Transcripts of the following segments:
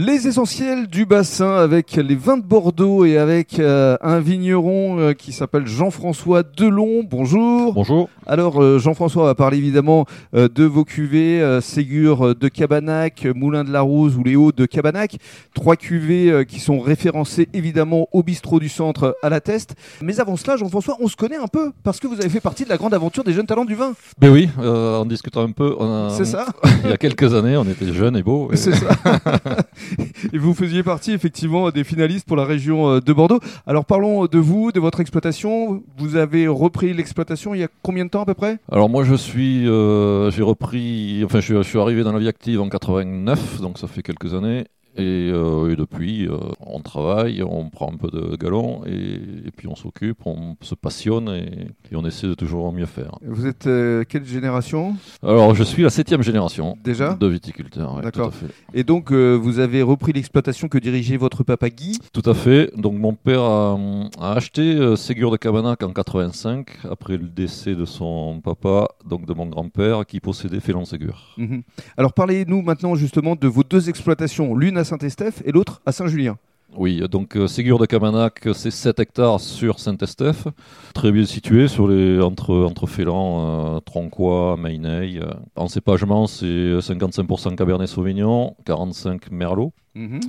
Les essentiels du bassin avec les vins de Bordeaux et avec euh, un vigneron euh, qui s'appelle Jean-François Delon. Bonjour. Bonjour. Alors euh, Jean-François va parler évidemment de vos cuvées Ségur de Cabanac, Moulin de la Rose ou les Hauts de Cabanac. Trois cuvées qui sont référencées évidemment au bistrot du centre à la Teste. Mais avant cela, Jean-François, on se connaît un peu parce que vous avez fait partie de la grande aventure des jeunes talents du vin. Ben oui, en discutant un peu, C'est ça il y a quelques années, on était jeunes et beaux. et- C'est ça. et vous faisiez partie effectivement des finalistes pour la région euh, de Bordeaux. Alors parlons de vous, de votre exploitation. Vous avez repris l'exploitation il y a combien de temps à peu près? Alors moi, je suis, euh, j'ai repris, enfin, je, suis- je suis arrivé dans la vie active en 89, donc ça fait quelques années. Et, euh, et depuis, euh, on travaille, on prend un peu de galon et, et puis on s'occupe, on se passionne et, et on essaie de toujours mieux faire. Vous êtes euh, quelle génération? Alors, je suis la septième génération Déjà? de viticulteurs. ouais, D'accord. Et donc vous avez repris l'exploitation que dirigeait votre papa Guy? Tout à fait. Donc mon père a, a acheté Ségur de Cabanac en 85 après le décès de son papa, donc de mon grand-père qui possédait Félon Ségur. Mhm. Alors parlez-nous maintenant justement de vos deux exploitations, l'une à Saint-Estèphe et l'autre à Saint-Julien. Oui, donc euh, Ségur de Cabanac, c'est 7 hectares sur Saint-Estèphe, très bien situé sur les, entre, entre Félan, euh, Tronquois, Mainey. euh. En cépagement, c'est 55% Cabernet Sauvignon, 45 Merlot. Mhm.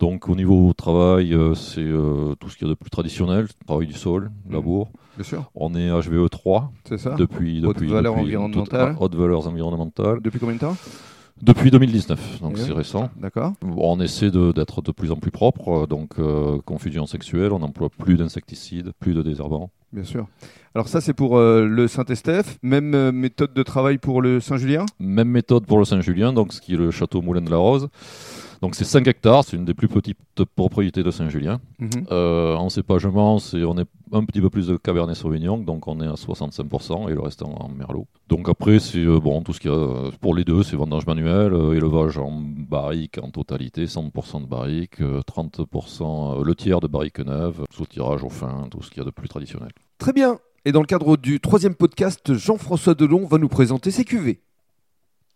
Donc au niveau travail, euh, c'est euh, tout ce qu'il y a de plus traditionnel, travail du sol, labour. Bien sûr, On est HVE 3 c'est ça. depuis, Haute depuis, valeur depuis environnementale. toute- haute valeurs environnementales Depuis combien de temps? Depuis 2019, donc c'est récent. D'accord. On essaie d'être de, plus en plus propre, donc euh, confusion sexuelle, on n'emploie plus d'insecticides, plus de désherbants. Bien sûr. Alors ça c'est pour euh, le Saint-Estèphe, même euh, méthode de travail pour le Saint-Julien? Même méthode pour le Saint-Julien, donc ce qui est le château Moulin de la Rose. Donc c'est 5 hectares, c'est une des plus petites propriétés de Saint-Julien. Mhm. Euh, en cépagement, c'est, on est un petit peu plus de Cabernet Sauvignon, donc on est à 65% et le reste en, Merlot. Donc après, c'est bon, tout ce qu'il y a pour les deux, c'est vendange manuel, élevage en barrique en totalité, 100% de barrique, euh, 30%, euh, le tiers de barrique neuve, sous-tirage au fin, tout ce qu'il y a de plus traditionnel. Très bien. Et dans le cadre du troisième podcast, Jean-François Delon va nous présenter ses cuvées.